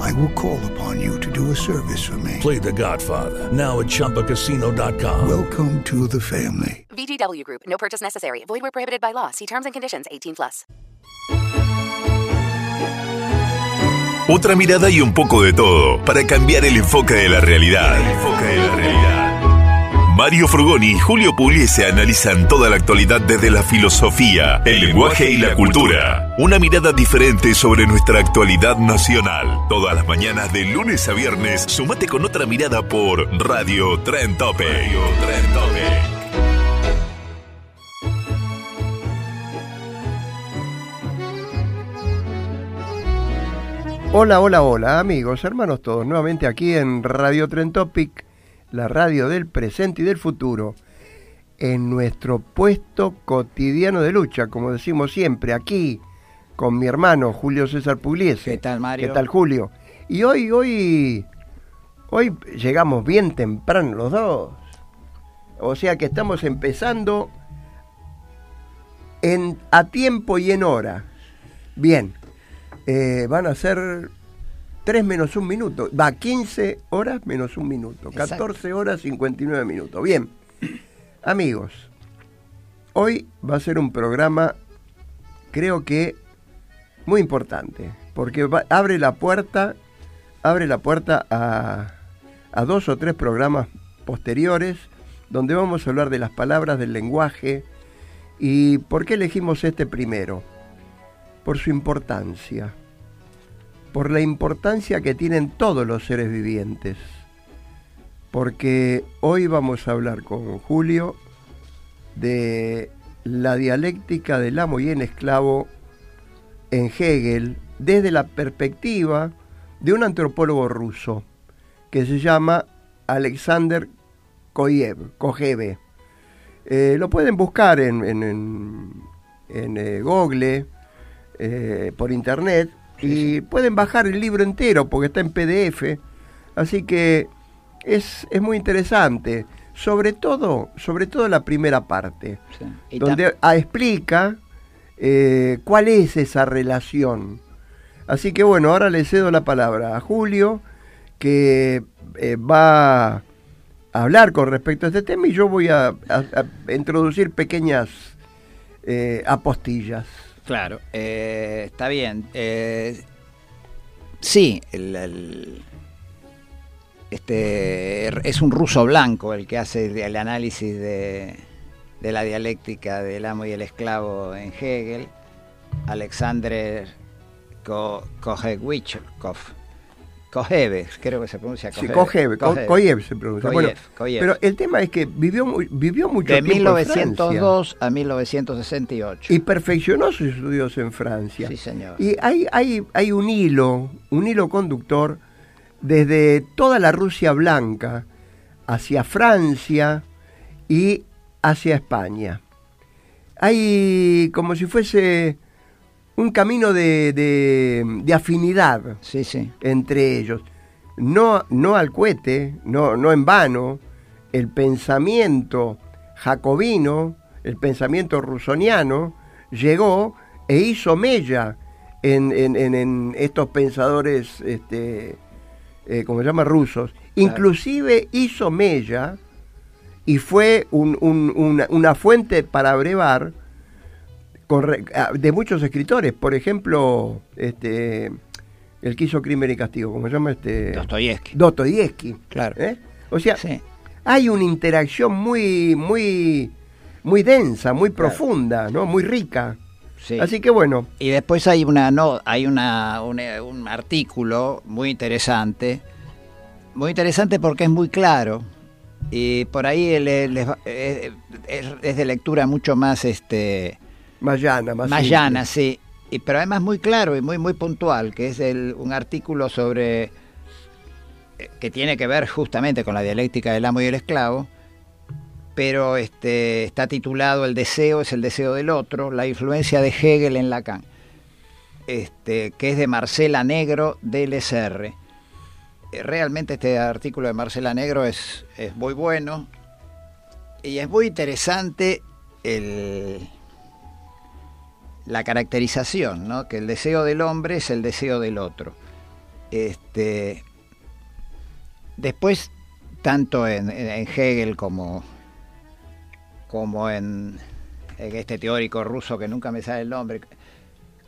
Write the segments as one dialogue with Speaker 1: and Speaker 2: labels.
Speaker 1: I will call upon you to do a service for me.
Speaker 2: Play The Godfather now at ChumbaCasino.com.
Speaker 1: Welcome to the family.
Speaker 3: VGW Group. No purchase necessary. Void where prohibited by law. See terms and conditions. 18 plus.
Speaker 4: Otra mirada y un poco de todo para cambiar el enfoque de la realidad. El enfoque de la realidad. Mario Frugoni y Julio Pugliese analizan toda la actualidad desde la filosofía, el lenguaje y la cultura. Una mirada diferente sobre nuestra actualidad nacional. Todas las mañanas de lunes a viernes, sumate con otra mirada por Radio Tren Tope.
Speaker 5: Hola, hola, hola, amigos, hermanos todos, nuevamente aquí en Radio Tren Topic, la radio del presente y del futuro, en nuestro puesto cotidiano de lucha, como decimos siempre, aquí con mi hermano Julio César Pugliese.
Speaker 6: ¿Qué tal, Mario?
Speaker 5: ¿Qué tal, Julio? Y hoy, hoy, hoy llegamos bien temprano los dos. O sea que estamos empezando en, a tiempo y en hora. Bien, eh, van a ser 3 menos un minuto. Va, 15 horas menos un minuto. 14 horas 59 minutos. Bien, amigos, hoy va a ser un programa, creo que muy importante, porque va- abre la puerta, abre la puerta a, a dos o tres programas posteriores, donde vamos a hablar de las palabras, del lenguaje, y por qué elegimos este primero por su importancia, por la importancia que tienen todos los seres vivientes. Porque hoy vamos a hablar con Julio de la dialéctica del amo y el esclavo en Hegel desde la perspectiva de un antropólogo ruso que se llama Alexander Koyev. Eh, lo pueden buscar en, en, en- en, eh, Google, eh, por internet, y pueden bajar el libro entero porque está en PDF. Así que es, es muy interesante. Sobre todo, sobre todo la primera parte,
Speaker 6: Sí.
Speaker 5: Donde ah, explica eh, cuál es esa relación. Así que bueno, ahora le cedo la palabra a Julio, que eh, va a hablar con respecto a este tema y yo voy a, a- a introducir pequeñas eh, apostillas.
Speaker 6: Claro, eh, está bien. Eh, sí, este es un ruso blanco el que hace el análisis de, la dialéctica del amo y el esclavo en Hegel, Alexander Ko-. Kojeve, creo que se pronuncia
Speaker 5: Sí,
Speaker 6: Kojeve.
Speaker 5: Kojev, Ko- Koyev se pronuncia. Bueno,
Speaker 6: Koyev.
Speaker 5: Pero el tema es que vivió, vivió mucho
Speaker 6: de
Speaker 5: tiempo en Francia
Speaker 6: 1902 a 1968.
Speaker 5: y perfeccionó sus estudios en Francia.
Speaker 6: Sí, señor.
Speaker 5: Y hay, hay, hay un hilo, un hilo conductor desde toda la Rusia blanca hacia Francia y hacia España. Hay como si fuese un camino de, de- de afinidad
Speaker 6: Sí, sí.
Speaker 5: entre ellos. No, no al cohete, no, no en vano, el pensamiento jacobino, el pensamiento rusoniano, llegó e hizo mella en, en- en- en estos pensadores, este, eh, como se llama, rusos. Inclusive hizo mella y fue un- un- una, una fuente para brevar con re- ah, de muchos escritores. Por ejemplo, este, el que hizo Crimen y Castigo, ¿cómo se llama? Este,
Speaker 6: Dostoyevsky.
Speaker 5: Dostoyevsky.
Speaker 6: Claro.
Speaker 5: ¿eh? O sea,
Speaker 6: Sí.
Speaker 5: hay una interacción muy, muy, muy densa, muy profunda, ¿no? Muy rica.
Speaker 6: Sí.
Speaker 5: Así que bueno,
Speaker 6: Y después hay una no, hay una, un, un artículo muy interesante, muy interesante porque es muy claro y por ahí les eh, es, es de lectura mucho más este
Speaker 5: más llana, más,
Speaker 6: más
Speaker 5: simple.
Speaker 6: llana, sí, y, pero además muy claro y muy muy puntual, que es el, un artículo sobre eh, que tiene que ver justamente con la dialéctica del amo y el esclavo, pero este, está titulado El deseo es el deseo del otro, la influencia de Hegel en Lacan, este, que es de Marcela Negro del SR. Eh, realmente este artículo de Marcela Negro es, es muy bueno y es muy interesante el, la caracterización, ¿no? que el deseo del hombre es el deseo del otro. Este, después, tanto en, en Hegel como, como en, en, este teórico ruso que nunca me sale el nombre,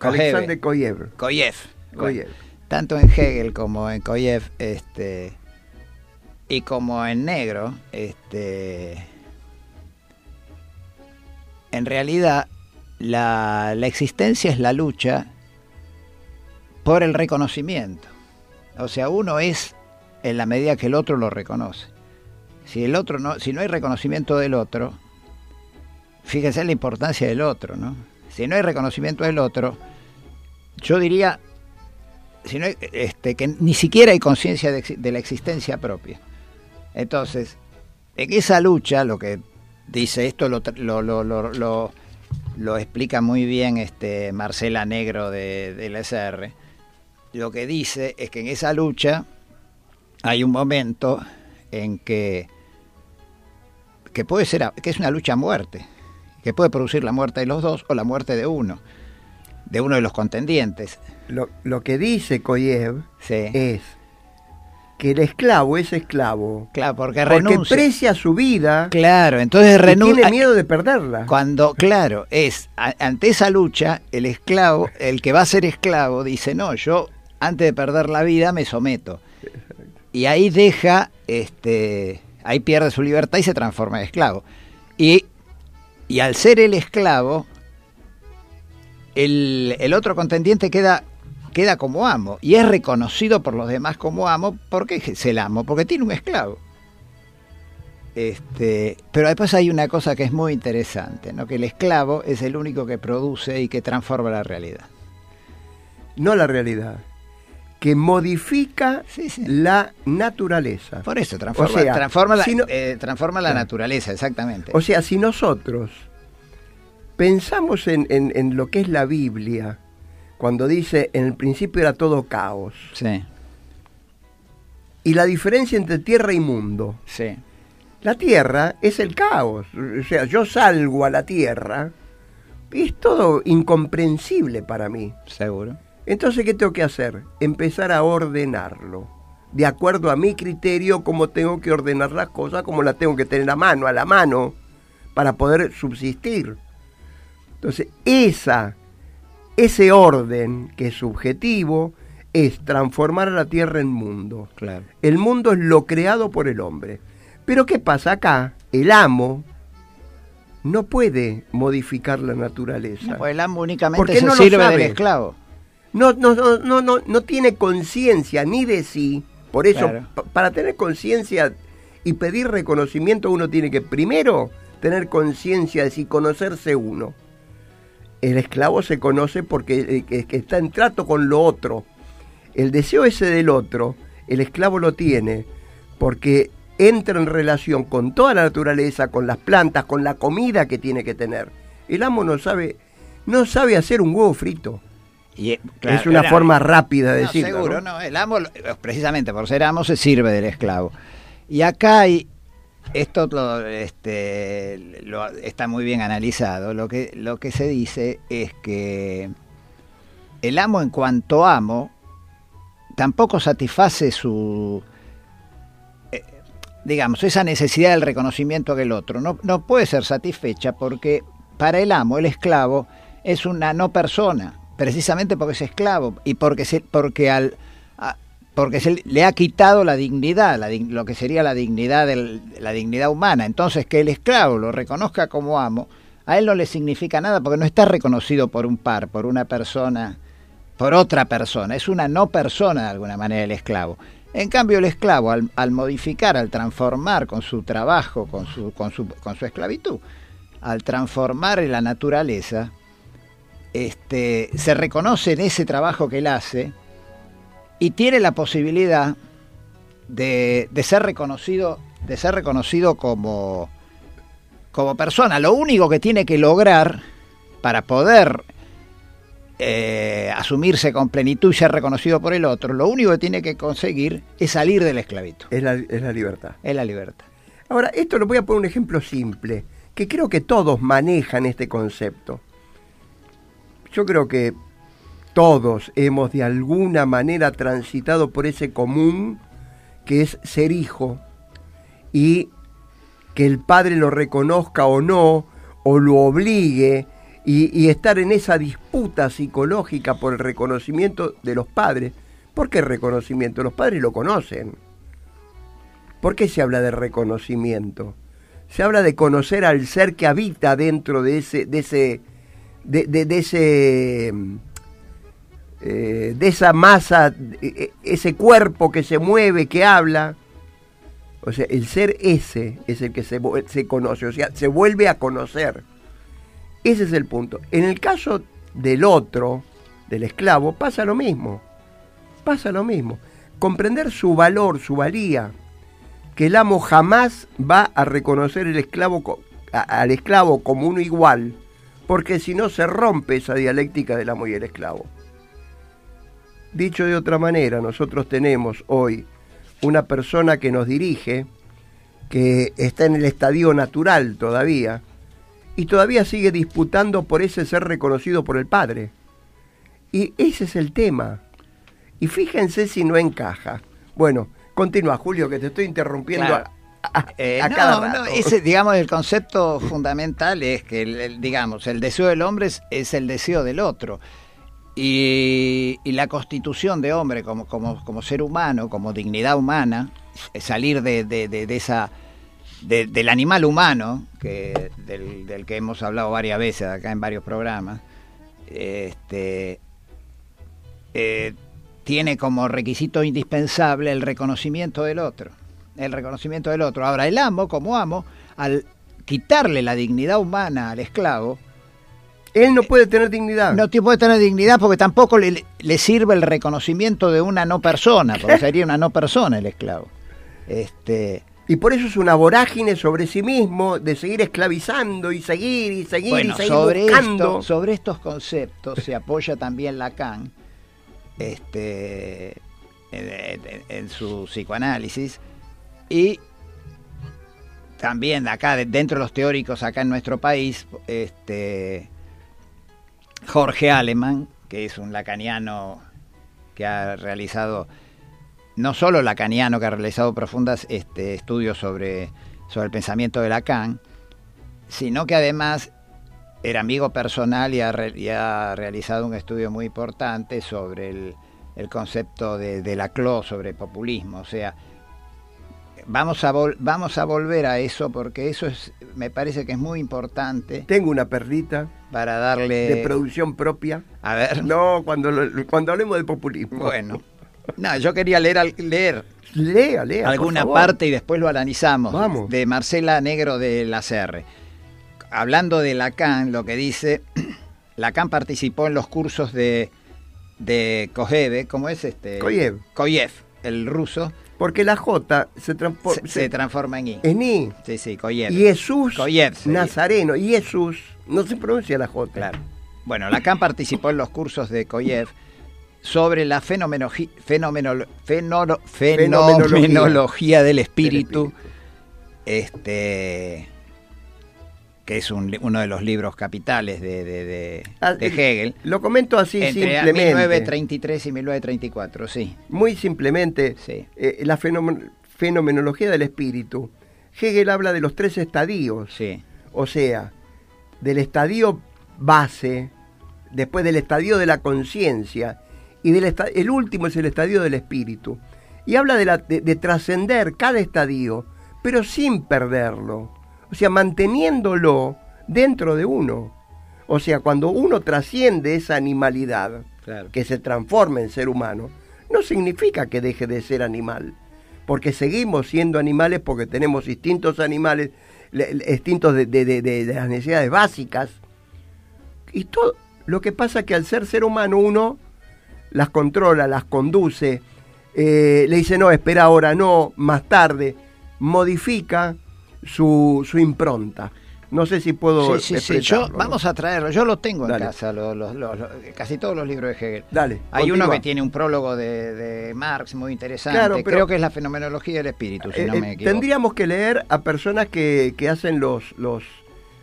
Speaker 5: Alexander Koyev.
Speaker 6: Koyev. Koyev. tanto en Hegel como en Koyev, este, y como en negro, este, en realidad la, la, existencia es la lucha por el reconocimiento. O sea, uno es en la medida que el otro lo reconoce. Si el otro no, si no hay reconocimiento del otro, fíjense la importancia del otro, ¿no? Si no hay reconocimiento del otro, yo diría si no este, que ni siquiera hay conciencia de, de, la existencia propia. Entonces, en esa lucha, lo que dice esto lo, lo, lo, lo, lo explica muy bien este Marcela Negro de, del SR, lo que dice es que en esa lucha hay un momento en que, que puede ser, que es una lucha a muerte, que puede producir la muerte de los dos o la muerte de uno, de uno de los contendientes.
Speaker 5: Lo, lo que dice Koyev sí. es que el esclavo es esclavo.
Speaker 6: Claro, porque
Speaker 5: Porque
Speaker 6: renuncia.
Speaker 5: precia su vida.
Speaker 6: Claro, entonces renuncia.
Speaker 5: tiene miedo de perderla.
Speaker 6: Cuando, claro, es a, ante esa lucha, el esclavo, el que va a ser esclavo, dice, no, yo antes de perder la vida me someto. Y ahí deja, este, ahí pierde su libertad y se transforma en esclavo. Y, y al ser el esclavo, el, el otro contendiente queda queda como amo y es reconocido por los demás como amo porque es el amo, porque tiene un esclavo. Este, pero después hay una cosa que es muy interesante, ¿no? que el esclavo es el único que produce y que transforma la realidad.
Speaker 5: No la realidad, que modifica
Speaker 6: Sí, sí.
Speaker 5: la naturaleza.
Speaker 6: Por eso, transforma,
Speaker 5: O sea,
Speaker 6: transforma, la,
Speaker 5: si no-
Speaker 6: eh, transforma la naturaleza, exactamente.
Speaker 5: O sea, si nosotros pensamos en, en- en lo que es la Biblia, cuando dice en el principio era todo caos,
Speaker 6: sí,
Speaker 5: y la diferencia entre tierra y mundo,
Speaker 6: sí,
Speaker 5: la tierra es el caos. O sea, yo salgo a la tierra y es todo incomprensible para mí.
Speaker 6: seguro.
Speaker 5: Entonces, ¿qué tengo que hacer? Empezar a ordenarlo. De acuerdo a mi criterio, cómo tengo que ordenar las cosas, cómo las tengo que tener a mano, a la mano, para poder subsistir. Entonces, esa, ese orden que es subjetivo es transformar a la tierra en mundo.
Speaker 6: Claro.
Speaker 5: El mundo es lo creado por el hombre. Pero ¿qué pasa acá? El amo no puede modificar la naturaleza.
Speaker 6: No, pues el amo únicamente
Speaker 5: ¿Por qué
Speaker 6: se
Speaker 5: no lo
Speaker 6: sirve del esclavo.
Speaker 5: no, no, no, no, no, no tiene conciencia ni de sí. Por eso,
Speaker 6: Claro.
Speaker 5: para tener conciencia y pedir reconocimiento, uno tiene que primero tener conciencia de sí, conocerse uno. El esclavo se conoce porque que- que está en trato con lo otro. El deseo ese del otro, el esclavo lo tiene porque entra en relación con toda la naturaleza, con las plantas, con la comida que tiene que tener. El amo no sabe, no sabe hacer un huevo frito.
Speaker 6: Y, eh,
Speaker 5: es una
Speaker 6: era-
Speaker 5: forma rápida de
Speaker 6: No,
Speaker 5: decirlo.
Speaker 6: seguro,
Speaker 5: ¿no?
Speaker 6: no. El amo, precisamente por ser amo, se sirve del esclavo. Y acá hay, esto este, está muy bien analizado. Lo que, lo que se dice es que el amo en cuanto amo tampoco satisface su, eh, digamos, esa necesidad del reconocimiento del otro. No, no puede ser satisfecha porque para el amo, el esclavo, es una no persona, precisamente porque es esclavo y porque, se, porque al porque se le ha quitado la dignidad, lo que sería la dignidad del- la dignidad humana. Entonces que el esclavo lo reconozca como amo, a él no le significa nada porque no está reconocido por un par, por una persona, por otra persona. Es una no persona de alguna manera el esclavo. En cambio el esclavo al, al modificar, al transformar con su trabajo, con su, con su, con su esclavitud, al transformar la naturaleza, este, se reconoce en ese trabajo que él hace y tiene la posibilidad de, de ser reconocido, de ser reconocido como, como persona, lo único que tiene que lograr para poder eh, asumirse con plenitud y ser reconocido por el otro, lo único que tiene que conseguir es salir de la esclavitud.
Speaker 5: Es la, es la libertad.
Speaker 6: Es la libertad.
Speaker 5: Ahora, esto lo voy a poner un ejemplo simple, que creo que todos manejan este concepto. Yo creo que todos hemos de alguna manera transitado por ese común que es ser hijo y que el padre lo reconozca o no, o lo obligue, y, estar en esa disputa psicológica por el reconocimiento de los padres. ¿Por qué reconocimiento? Los padres lo conocen. ¿Por qué se habla de reconocimiento? Se habla de conocer al ser que habita dentro de ese, de ese, de, ese, eh, de esa masa, e, ese cuerpo que se mueve, que habla. O sea, el ser ese es el que se, se conoce, o sea, se vuelve a conocer. Ese es el punto. En el caso del otro, del esclavo, pasa lo mismo. Pasa lo mismo. Comprender su valor, su valía, que el amo jamás va a reconocer el esclavo, al esclavo como uno igual, porque si no se rompe esa dialéctica del amo y el esclavo. Dicho de otra manera, nosotros tenemos hoy una persona que nos dirige, que está en el estadio natural todavía, y todavía sigue disputando por ese ser reconocido por el Padre. Y ese es el tema. Y fíjense si no encaja. Bueno, continúa, Julio, que te estoy interrumpiendo a,
Speaker 6: eh, cada ese, digamos, el concepto fundamental es que, el, digamos, el deseo del hombre es el deseo del otro. Y, la constitución de hombre como, como, como, ser humano, como dignidad humana, salir de, de, esa del animal humano, que, del, que hemos hablado varias veces acá en varios programas, este, eh, tiene como requisito indispensable el reconocimiento del otro. El reconocimiento del otro. Ahora, el amo, como amo, al quitarle la dignidad humana al esclavo,
Speaker 5: él no puede tener dignidad.
Speaker 6: No puede tener dignidad porque tampoco le, le sirve el reconocimiento de una no persona, porque sería una no persona el esclavo. Este,
Speaker 5: y por eso es una vorágine sobre sí mismo, de seguir esclavizando y seguir y seguir y seguir
Speaker 6: sobre buscando. sobre estos conceptos se apoya también Lacan este, en, su psicoanálisis y también acá dentro de los teóricos acá en nuestro país este Jorge Aleman, que es un lacaniano que ha realizado, no solo lacaniano, que ha realizado profundas este, estudios sobre, sobre el pensamiento de Lacan, sino que además era amigo personal y ha, realizado un estudio muy importante sobre el, concepto de, de Laclau, sobre populismo. O sea, vamos a, vamos a volver a eso porque eso es, me parece que es muy importante.
Speaker 5: Tengo una perrita.
Speaker 6: Para darle...
Speaker 5: De producción propia.
Speaker 6: A ver.
Speaker 5: No, cuando, cuando hablemos de populismo.
Speaker 6: Bueno. No, yo quería leer, leer
Speaker 5: lea, lea,
Speaker 6: alguna parte y después lo analizamos. Vamos. De Marcela Negro de la CR. Hablando de Lacan, lo que dice, Lacan participó en los cursos de, de Kojeve, ¿cómo es este?
Speaker 5: Koyev.
Speaker 6: Koyev, el ruso,
Speaker 5: porque la J se,
Speaker 6: se, transforma en I.
Speaker 5: En I.
Speaker 6: Sí, sí, Koyev.
Speaker 5: Y Jesús Nazareno. Y Jesús no se pronuncia la J.
Speaker 6: Claro. Bueno, Lacan participó en los cursos de Koyev sobre la fenomenología, del espíritu, Este, que es uno de los libros capitales de, de, ah, Hegel.
Speaker 5: Lo comento así
Speaker 6: entre
Speaker 5: simplemente.
Speaker 6: 1933 y 1934, sí.
Speaker 5: Muy simplemente, eh, la fenomenología del espíritu. Hegel habla de los tres estadios.
Speaker 6: Sí.
Speaker 5: O sea, del estadio base, después del estadio de la conciencia, y del el último es el estadio del espíritu. Y habla de, de trascender cada estadio, pero sin perderlo o sea, manteniéndolo dentro de uno. O sea, cuando uno trasciende esa animalidad, que se transforma en ser humano, no significa que deje de ser animal, porque seguimos siendo animales porque tenemos instintos animales, instintos de, de, las necesidades básicas. Y todo lo que pasa es que al ser ser humano uno las controla, las conduce, eh, le dice no, espera ahora, no, más tarde, modifica su, impronta. No sé si puedo.
Speaker 6: Sí, sí, sí. Yo,
Speaker 5: expresarlo, ¿no?
Speaker 6: vamos a traerlo. Yo lo tengo
Speaker 5: Dale.
Speaker 6: en casa, lo- lo- lo- lo- casi todos los libros de Hegel.
Speaker 5: Dale,
Speaker 6: Hay
Speaker 5: continúa.
Speaker 6: uno que tiene un prólogo de, de Marx muy interesante.
Speaker 5: Claro, pero-
Speaker 6: Creo que es la fenomenología del espíritu, si
Speaker 5: Eh,
Speaker 6: no
Speaker 5: eh,
Speaker 6: me equivoco.
Speaker 5: tendríamos que leer a personas que, que hacen los, los.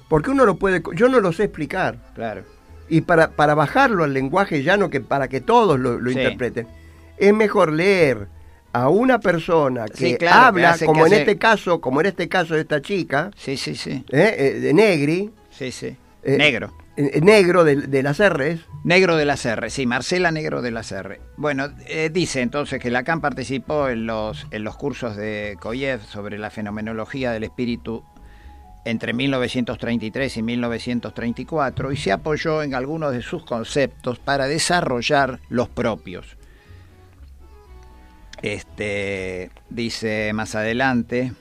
Speaker 5: Porque uno lo puede. Yo no lo sé explicar.
Speaker 6: Claro.
Speaker 5: Y para, para bajarlo al lenguaje llano, que para que todos lo, interpreten, es mejor leer a una persona que
Speaker 6: Sí, claro, que
Speaker 5: habla, como
Speaker 6: que
Speaker 5: en este caso, como en este caso de esta chica,
Speaker 6: Sí, sí, sí.
Speaker 5: ¿eh? Eh, de Negri,
Speaker 6: Sí, sí.
Speaker 5: Eh,
Speaker 6: Negro.
Speaker 5: eh, negro de, de las R's,
Speaker 6: Negro de la Serre, sí, Marcela Negro de la Serre. Bueno, dice entonces que Lacan participó en los, en los cursos de Koyev sobre la fenomenología del espíritu entre 1933 y 1934 y se apoyó en algunos de sus conceptos para desarrollar los propios. Este, dice más adelante,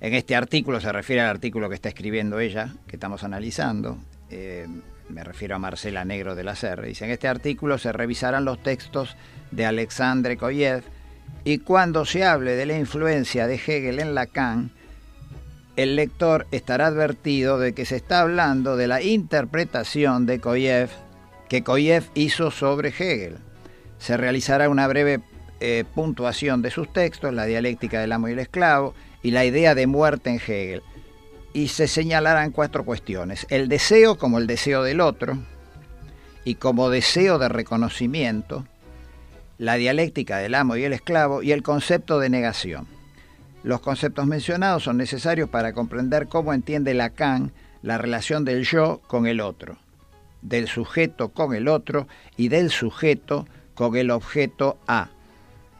Speaker 6: en este artículo se refiere al artículo que está escribiendo ella, que estamos analizando. eh, me refiero a Marcela Negro de la Serre. Dice, en este artículo se revisarán los textos de Alexandre Koyev y cuando se hable de la influencia de Hegel en Lacan, el lector estará advertido de que se está hablando de la interpretación de Koyev que Koyev hizo sobre Hegel. Se realizará una breve eh, puntuación de sus textos, la dialéctica del amo y el esclavo y la idea de muerte en Hegel. Y se señalarán cuatro cuestiones. El deseo como el deseo del otro y como deseo de reconocimiento, la dialéctica del amo y el esclavo y el concepto de negación. Los conceptos mencionados son necesarios para comprender cómo entiende Lacan la relación del yo con el otro, del sujeto con el otro y del sujeto con el objeto A.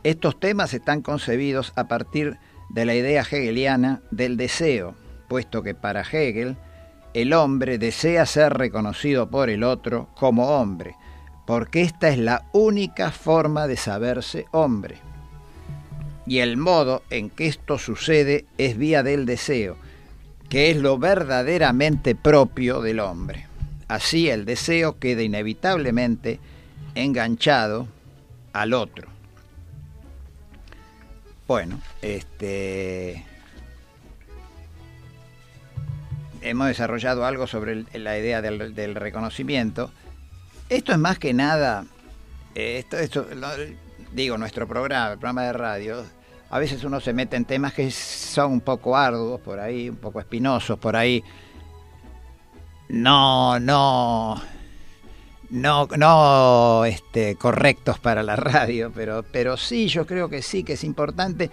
Speaker 6: Estos temas están concebidos a partir de la idea hegeliana del deseo, puesto que para Hegel el hombre desea ser reconocido por el otro como hombre, porque esta es la única forma de saberse hombre. Y el modo en que esto sucede es vía del deseo, que es lo verdaderamente propio del hombre. Así el deseo queda inevitablemente enganchado al otro. Bueno, este hemos desarrollado algo sobre la idea del, reconocimiento. Esto es más que nada, esto, esto, lo- digo, nuestro programa, el programa de radio, a veces uno se mete en temas que son un poco arduos por ahí, un poco espinosos por ahí. No, no, no, no este, correctos para la radio, pero, pero sí, yo creo que sí, que es importante,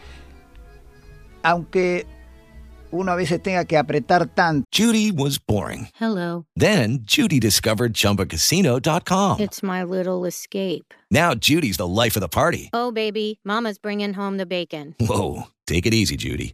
Speaker 6: aunque uno a veces tenga que apretar tanto.
Speaker 7: Judy was boring.
Speaker 8: Hello.
Speaker 7: Then Judy discovered ChumbaCasino.com.
Speaker 8: It's my little escape.
Speaker 7: Now Judy's the life of the party.
Speaker 8: Oh, baby, Mama's bringing home the bacon.
Speaker 7: Whoa, take it easy, Judy.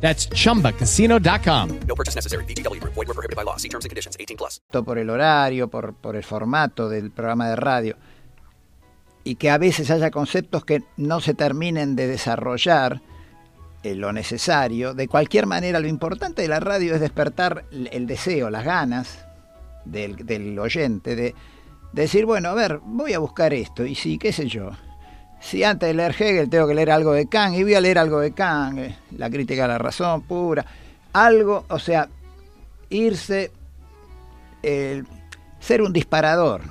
Speaker 9: That's chumbacasino.com.
Speaker 7: No purchase necessary. VGW Group. Void were prohibited by law. See terms and conditions. 18 plus.
Speaker 6: por el horario, por, por el formato del programa de radio, y que a veces haya conceptos que no se terminen de desarrollar eh, lo necesario. De cualquier manera, lo importante de la radio es despertar el el deseo, las ganas del, del oyente de, de decir, bueno, a ver, voy a buscar esto, y sí, qué sé yo. Si antes de leer Hegel tengo que leer algo de Kant, y voy a leer algo de Kant, eh, la crítica a la razón pura, algo, o sea, irse ser un disparador.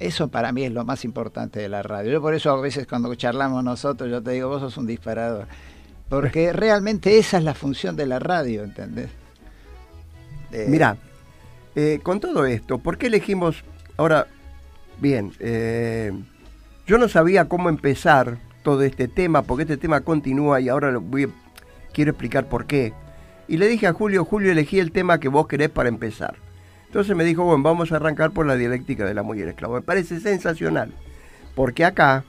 Speaker 6: Eso para mí es lo más importante de la radio. Yo por eso a veces cuando charlamos nosotros, yo te digo, vos sos un disparador. Porque realmente esa es la función de la radio, ¿entendés? Eh,
Speaker 5: Mirá, con todo esto, ¿por qué elegimos ahora? Bien, eh, yo no sabía cómo empezar todo este tema, porque este tema continúa y ahora lo quiero explicar por qué. Y le dije a Julio, Julio, elegí el tema que vos querés para empezar. Entonces me dijo, bueno, vamos a arrancar por la dialéctica del amo y el esclavo. Me parece sensacional, porque acá,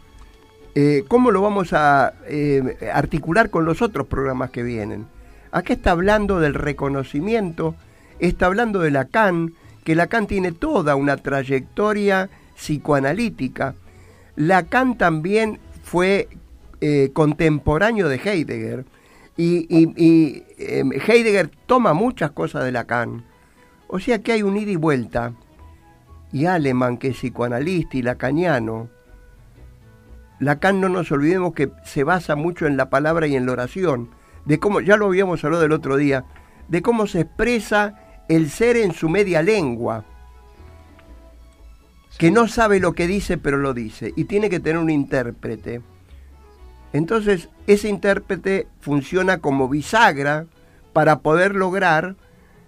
Speaker 5: eh, ¿cómo lo vamos a eh, articular con los otros programas que vienen? Acá está hablando del reconocimiento, está hablando de Lacan, que Lacan tiene toda una trayectoria psicoanalítica. Lacan también fue eh, contemporáneo de Heidegger y, em, Heidegger toma muchas cosas de Lacan. O sea que hay un ida y vuelta. Y Aleman, que es psicoanalista y lacaniano, Lacan no nos olvidemos que se basa mucho en la palabra y en la oración, de cómo, ya lo habíamos hablado el otro día, de cómo se expresa el ser en su media lengua, que no sabe lo que dice pero lo dice, y tiene que tener un intérprete. Entonces, ese intérprete funciona como bisagra para poder lograr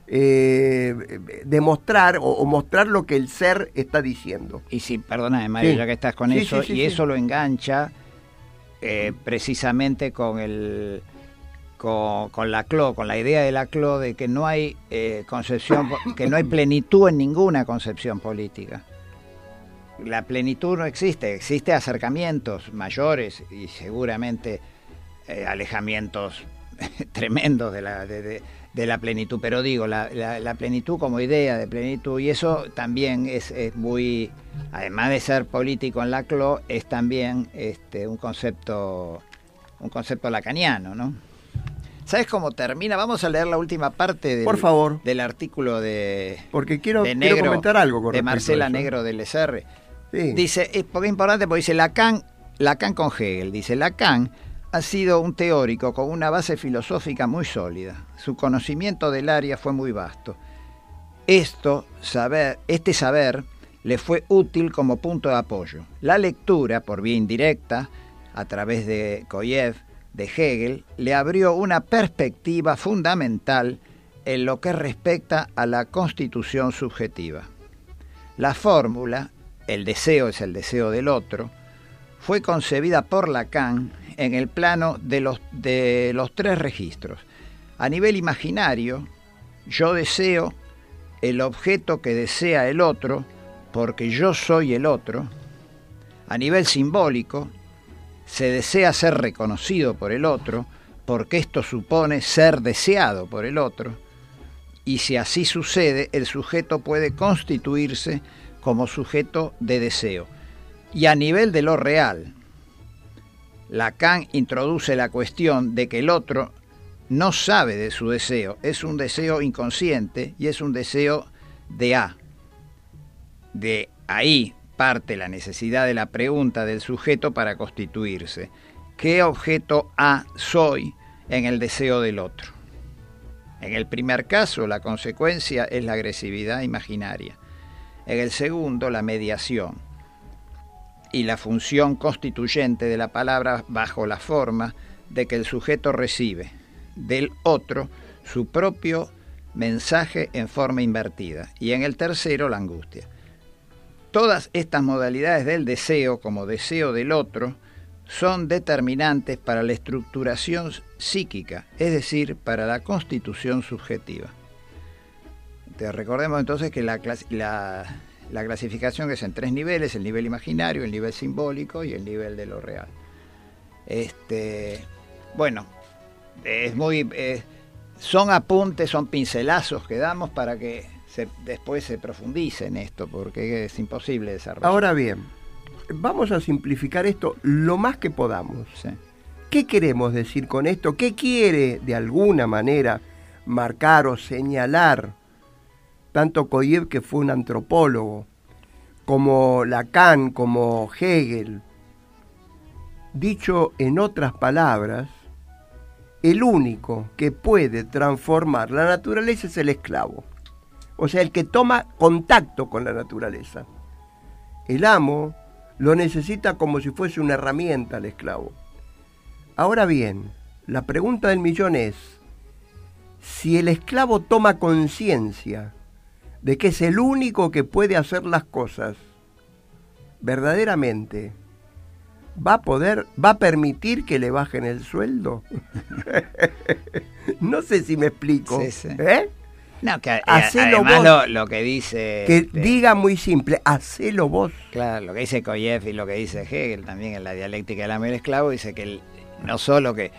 Speaker 5: eh, demostrar o, mostrar lo que el ser está diciendo.
Speaker 6: Y si, perdóname Mario, ya que estás con eso, y eso lo engancha eh, precisamente con el con, la CLO, con la idea de la CLO de que no hay eh, concepción, que no hay plenitud en ninguna concepción política. La plenitud no existe, existe acercamientos mayores y seguramente alejamientos tremendos de la, de, de la plenitud, pero digo, la, la, plenitud como idea de plenitud, y eso también es, muy, además de ser político en la CLO, es también este, un concepto un concepto lacaniano, ¿no? ¿Sabes cómo termina? Vamos a leer la última parte del,
Speaker 5: Por favor.
Speaker 6: del artículo de,
Speaker 5: porque quiero, quiero comentar algo con
Speaker 6: de Marcela Negro del SR. Dice, es importante porque dice Lacan, Lacan con Hegel, dice Lacan ha sido un teórico con una base filosófica muy sólida. Su conocimiento del área fue muy vasto. Esto, saber, este saber le fue útil como punto de apoyo. La lectura, por vía indirecta, a través de Koyev, de Hegel, le abrió una perspectiva fundamental en lo que respecta a la constitución subjetiva. La fórmula, el deseo es el deseo del otro, fue concebida por Lacan en el plano de los, de los tres registros. A nivel imaginario, yo deseo el objeto que desea el otro porque yo soy el otro. A nivel simbólico, se desea ser reconocido por el otro porque esto supone ser deseado por el otro. Y si así sucede, el sujeto puede constituirse como sujeto de deseo. Y a nivel de lo real, Lacan introduce la cuestión de que el otro no sabe de su deseo, es un deseo inconsciente y es un deseo de A. De ahí parte la necesidad de la pregunta del sujeto para constituirse. ¿Qué objeto A soy en el deseo del otro? En el primer caso, la consecuencia es la agresividad imaginaria. En el segundo, la mediación y la función constituyente de la palabra bajo la forma de que el sujeto recibe del otro su propio mensaje en forma invertida y en el tercero la angustia. Todas estas modalidades del deseo como deseo del otro son determinantes para la estructuración psíquica, es decir, para la constitución subjetiva. Te recordemos entonces que la, la, la clasificación es en tres niveles, el nivel imaginario, el nivel simbólico y el nivel de lo real. Este, bueno, es muy eh, son apuntes, son pincelazos que damos para que se, después se profundice en esto, porque es imposible desarrollar.
Speaker 5: Ahora bien, vamos a simplificar esto lo más que podamos. ¿Qué queremos decir con esto? ¿Qué quiere de alguna manera marcar o señalar tanto Koyev, que fue un antropólogo, como Lacan, como Hegel. Dicho en otras palabras, el único que puede transformar la naturaleza es el esclavo, o sea, el que toma contacto con la naturaleza. El amo lo necesita como si fuese una herramienta al esclavo. Ahora bien, la pregunta del millón es, si el esclavo toma conciencia de que es el único que puede hacer las cosas verdaderamente, ¿va a poder, va a permitir que le bajen el sueldo? no sé si me explico. ¿Eh?
Speaker 6: No, que eh,
Speaker 5: Hacelo
Speaker 6: además
Speaker 5: vos.
Speaker 6: lo, lo que dice...
Speaker 5: Que
Speaker 6: este,
Speaker 5: diga muy simple, hacelo vos.
Speaker 6: Claro, lo que dice Koyev y lo que dice Hegel también en la dialéctica del amo y el esclavo, dice que el- no solo que,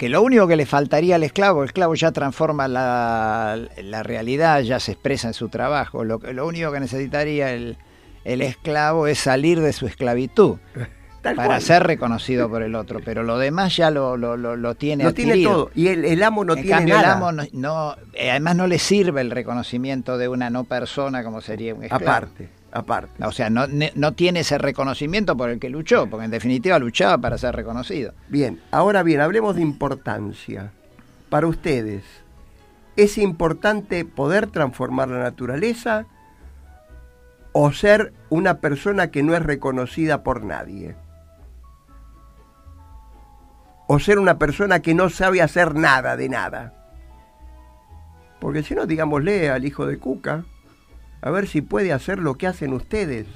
Speaker 6: que lo único que le faltaría al esclavo, el esclavo ya transforma la, la realidad, ya se expresa en su trabajo, lo, que- lo único que necesitaría el, el esclavo es salir de su esclavitud
Speaker 5: Tal
Speaker 6: para
Speaker 5: cual.
Speaker 6: ser reconocido por el otro, pero lo demás ya lo, lo, lo, lo tiene
Speaker 5: Lo tiene todo. Y el, el amo no
Speaker 6: en
Speaker 5: tiene
Speaker 6: cambio,
Speaker 5: nada.
Speaker 6: el amo no, no- eh, además no le sirve el reconocimiento de una no persona como sería un esclavo.
Speaker 5: aparte, aparte.
Speaker 6: O sea, no, ne- no tiene ese reconocimiento por el que luchó, porque en definitiva luchaba para ser reconocido.
Speaker 5: Bien, ahora bien, hablemos de importancia. Para ustedes, ¿es importante poder transformar la naturaleza o ser una persona que no es reconocida por nadie? O ser una persona que no sabe hacer nada de nada. Porque si no, digámosle al hijo de Cuca, a ver si puede hacer lo que hacen ustedes.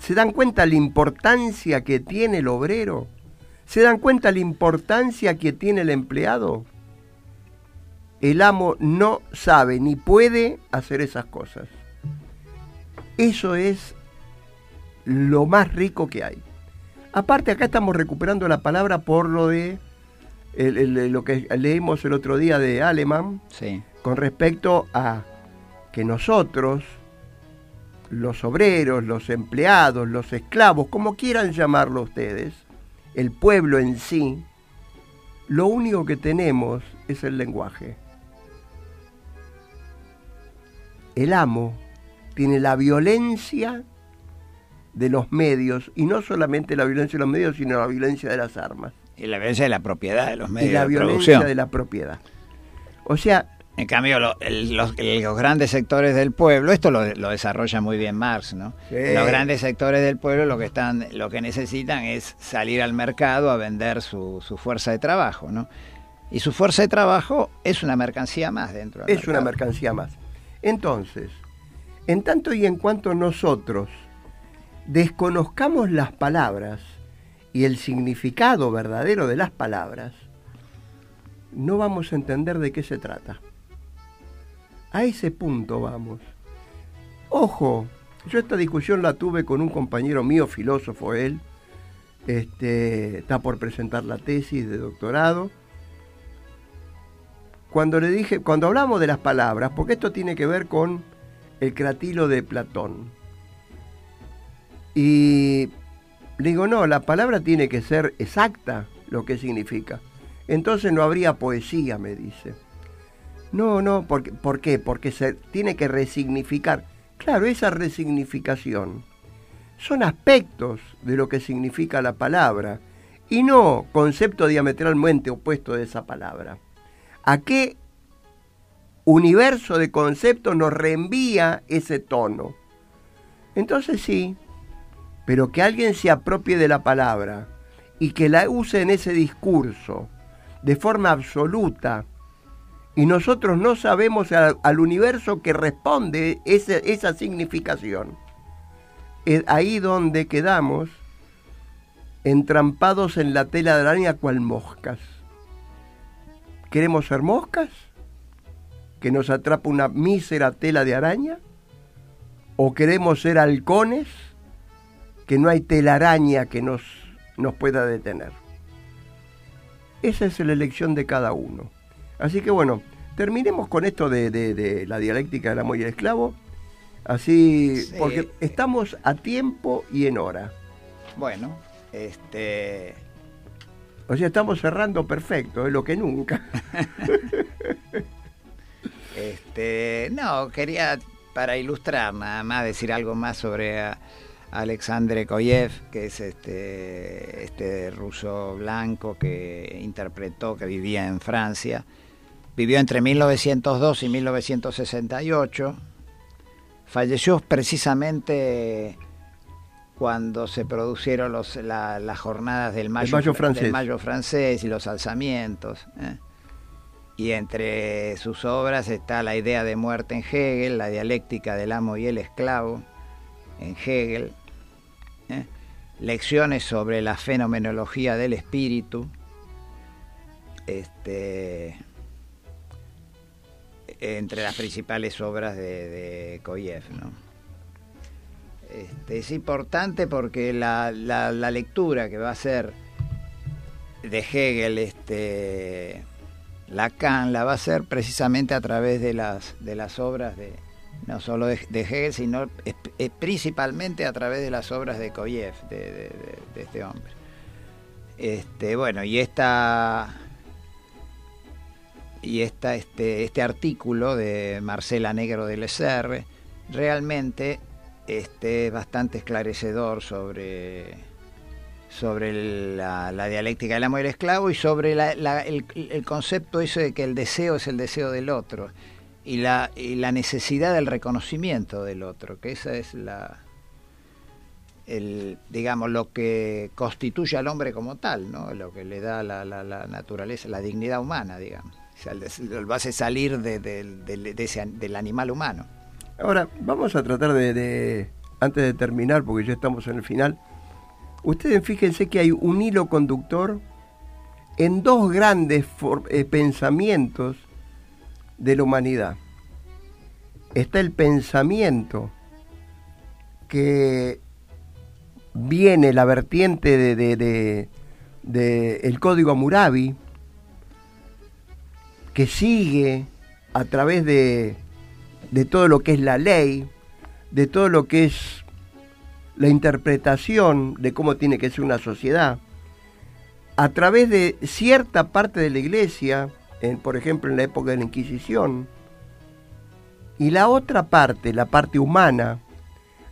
Speaker 5: ¿Se dan cuenta la importancia que tiene el obrero? ¿Se dan cuenta la importancia que tiene el empleado? El amo no sabe ni puede hacer esas cosas. Eso es lo más rico que hay. Aparte, acá estamos recuperando la palabra por lo de el- el- lo que leímos el otro día de Alemán
Speaker 6: Sí.
Speaker 5: con respecto a que nosotros, los obreros, los empleados, los esclavos, como quieran llamarlo ustedes, el pueblo en sí, lo único que tenemos es el lenguaje. El amo tiene la violencia de los medios, y no solamente la violencia de los medios, sino la violencia de las armas,
Speaker 6: Y la violencia de la propiedad de los medios
Speaker 5: y la
Speaker 6: de
Speaker 5: violencia
Speaker 6: producción.
Speaker 5: de la propiedad. O sea,
Speaker 6: En cambio, lo- el- los, grandes sectores del pueblo, esto lo, lo desarrolla muy bien Marx, ¿no?
Speaker 5: Sí.
Speaker 6: Los grandes sectores del pueblo lo que están, lo que necesitan es salir al mercado a vender su, su fuerza de trabajo, ¿no? Y su fuerza de trabajo es una mercancía más dentro del
Speaker 5: es una mercancía más. Entonces, en tanto y en cuanto nosotros desconozcamos las palabras y el significado verdadero de las palabras, no vamos a entender de qué se trata. A ese punto vamos. Ojo, yo esta discusión la tuve con un compañero mío, filósofo él, este, está por presentar la tesis de doctorado, cuando le dije, cuando hablamos de las palabras, porque esto tiene que ver con el cratilo de Platón. Y le digo, no, la palabra tiene que ser exacta lo que significa. Entonces no habría poesía, me dice. No, no, ¿por qué? Porque se tiene que resignificar. Claro, esa resignificación son aspectos de lo que significa la palabra y no concepto diametralmente opuesto de esa palabra. ¿A qué universo de conceptos nos reenvía ese tono? Entonces sí, pero que alguien se apropie de la palabra y que la use en ese discurso de forma absoluta y nosotros no sabemos al, universo que responde esa significación. Es ahí donde quedamos entrampados en la tela de araña cual moscas. ¿Queremos ser moscas? ¿Que nos atrapa una mísera tela de araña? ¿O queremos ser halcones? Que no hay telaraña que nos, nos pueda detener. Esa es la elección de cada uno. Así que bueno, terminemos con esto de, de- de la dialéctica del amo y el esclavo. Así,
Speaker 6: Sí.
Speaker 5: porque estamos a tiempo y en hora.
Speaker 6: Bueno, este,
Speaker 5: O sea, estamos cerrando perfecto, es lo que nunca.
Speaker 6: este, no, quería para ilustrar nada más decir algo más sobre a- Alexandre Koyev, que es este, este ruso blanco que interpretó, que vivía en Francia. Vivió entre 1902 y 1968. Falleció precisamente cuando se produjeron los, la- las jornadas del mayo,
Speaker 5: mayo
Speaker 6: fr-
Speaker 5: francés.
Speaker 6: del mayo francés y los alzamientos. ¿eh? Y entre sus obras está La idea de muerte en Hegel, La dialéctica del amo y el esclavo en Hegel, ¿eh? Lecciones sobre la fenomenología del espíritu, este, entre las principales obras de, de Koyev, ¿no? Este, es importante porque la, la, lectura que va a hacer de Hegel, este, Lacan, la va a hacer precisamente a través de las, de las obras de, no solo de, de Hegel, sino es principalmente a través de las obras de Koyev, de, de este hombre. Este, bueno, y esta y esta, este, este artículo de Marcela Negro del SR realmente este, es bastante esclarecedor sobre, sobre la, la, dialéctica del amo y el esclavo y sobre el, el, concepto ese de que el deseo es el deseo del otro y la, y la necesidad del reconocimiento del otro, que esa es la, el, digamos, lo que constituye al hombre como tal, ¿no? lo que le da la, la naturaleza, la dignidad humana, digamos. Lo hace salir del animal humano.
Speaker 5: Ahora, vamos a tratar de, antes de terminar, porque ya estamos en el final, ustedes fíjense que hay un hilo conductor en dos grandes eh, pensamientos de la humanidad. Está el pensamiento que viene la vertiente de, de, de, el código Hammurabi, que sigue a través de, de todo lo que es la ley, de todo lo que es la interpretación de cómo tiene que ser una sociedad, a través de cierta parte de la iglesia, por ejemplo en la época de la Inquisición, y la otra parte, la parte humana,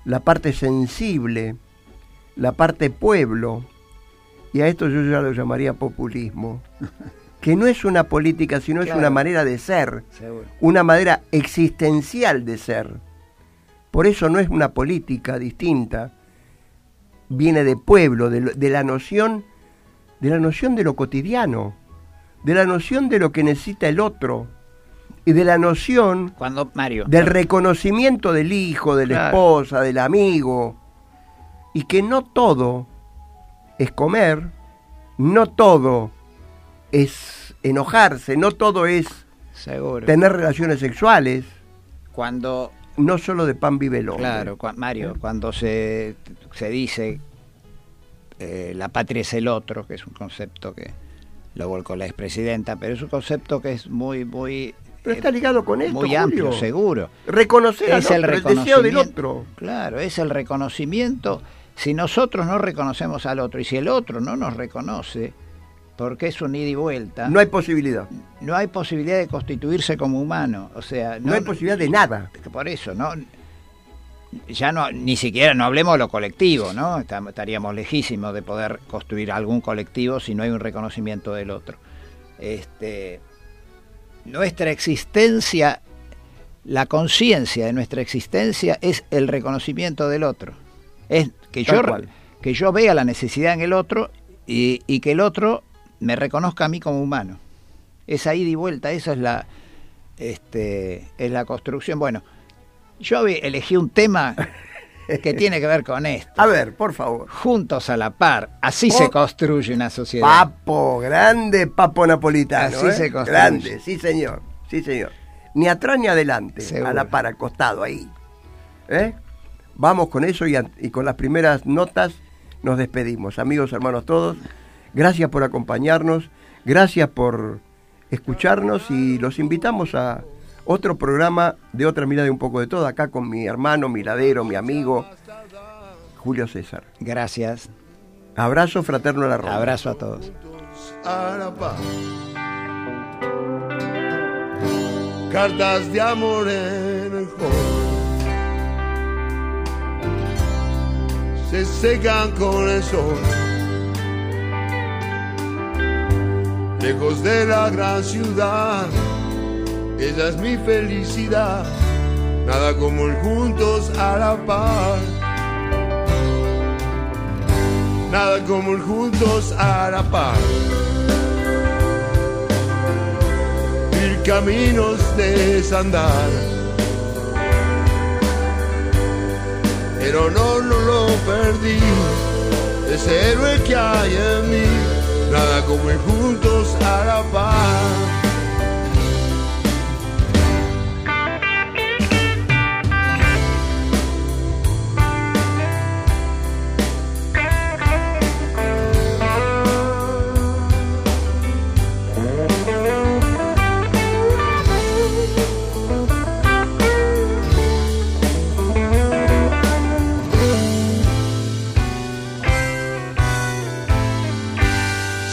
Speaker 5: la parte sensible, la parte pueblo, y a esto yo ya lo llamaría populismo, que no es una política, sino claro. es una manera de ser, Seguro. una manera existencial de ser. Por eso no es una política distinta, viene de pueblo, de, de, la noción, de la noción de lo cotidiano, de la noción de lo que necesita el otro y de la noción
Speaker 6: Cuando, Mario,
Speaker 5: del reconocimiento del hijo, de la claro. esposa, del amigo, y que no todo es comer, no todo es enojarse, no todo es
Speaker 6: Seguro.
Speaker 5: tener relaciones sexuales.
Speaker 6: Cuando
Speaker 5: no solo de pan vive el hombre.
Speaker 6: Claro, cu Mario, cuando se, se dice eh, la patria es el otro, que es un concepto que lo volcó la expresidenta, pero es un concepto que es muy, muy
Speaker 5: pero está ligado con esto.
Speaker 6: Muy
Speaker 5: Julio.
Speaker 6: amplio, seguro.
Speaker 5: Reconocer
Speaker 6: es
Speaker 5: al otro,
Speaker 6: el,
Speaker 5: el deseo del otro.
Speaker 6: Claro, es el reconocimiento. Si nosotros no reconocemos al otro y si el otro no nos reconoce, porque es un ida y vuelta.
Speaker 5: No hay posibilidad.
Speaker 6: No hay posibilidad de constituirse como humano. O sea,
Speaker 5: no, no hay posibilidad de nada.
Speaker 6: Por eso, ¿no? Ya no, ni siquiera no hablemos de lo colectivo, ¿no? Estaríamos lejísimos de poder construir algún colectivo si no hay un reconocimiento del otro. Este, nuestra existencia, la conciencia de nuestra existencia es el reconocimiento del otro. Es que yo, que yo vea la necesidad en el otro y, y, que el otro me reconozca a mí como humano. Esa ida y vuelta, esa es la, este, es la construcción. Bueno, yo elegí un tema que tiene que ver con esto.
Speaker 5: A ver, por favor.
Speaker 6: Juntos a la par, así oh, se construye una sociedad.
Speaker 5: Papo, grande papo napolitano.
Speaker 6: Así
Speaker 5: ¿eh?
Speaker 6: se construye.
Speaker 5: Grande, sí señor, sí señor. Ni atrás ni adelante,
Speaker 6: Seguro.
Speaker 5: a la par, al costado, ahí. ¿Eh? Vamos con eso y, y con las primeras notas nos despedimos. Amigos, hermanos todos, gracias por acompañarnos, gracias por escucharnos y los invitamos a otro programa de otra mirada de un poco de todo, acá con mi hermano, mi ladero, mi amigo, Julio César.
Speaker 6: Gracias.
Speaker 5: Abrazo fraterno a la ronda.
Speaker 6: Abrazo a todos.
Speaker 10: Cartas de amor en el se secan con el sol. Lejos de la gran ciudad esa es mi felicidad, nada como el juntos a la par. Nada como el juntos a la par. Ir caminos de desandar. El honor no lo perdí, ese héroe que hay en mí, nada como el juntos a la par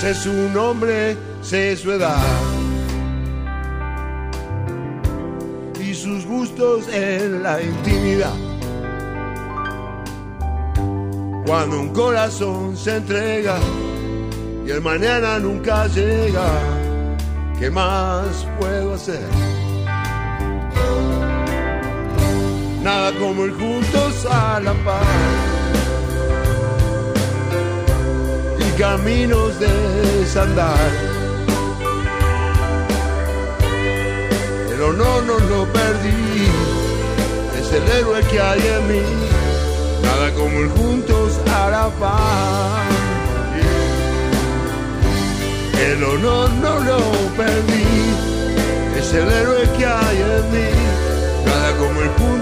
Speaker 10: sé su nombre, sé su edad. Y sus gustos en la intimidad. Cuando un corazón se entrega y el mañana nunca llega, ¿qué más puedo hacer? Nada como ir juntos a la paz caminos de desandar. Pero no, no lo perdí, es el héroe que hay en mí. Nada como ir juntos la paz. El honor no lo perdí, es el héroe que hay en mí. Nada como ir juntos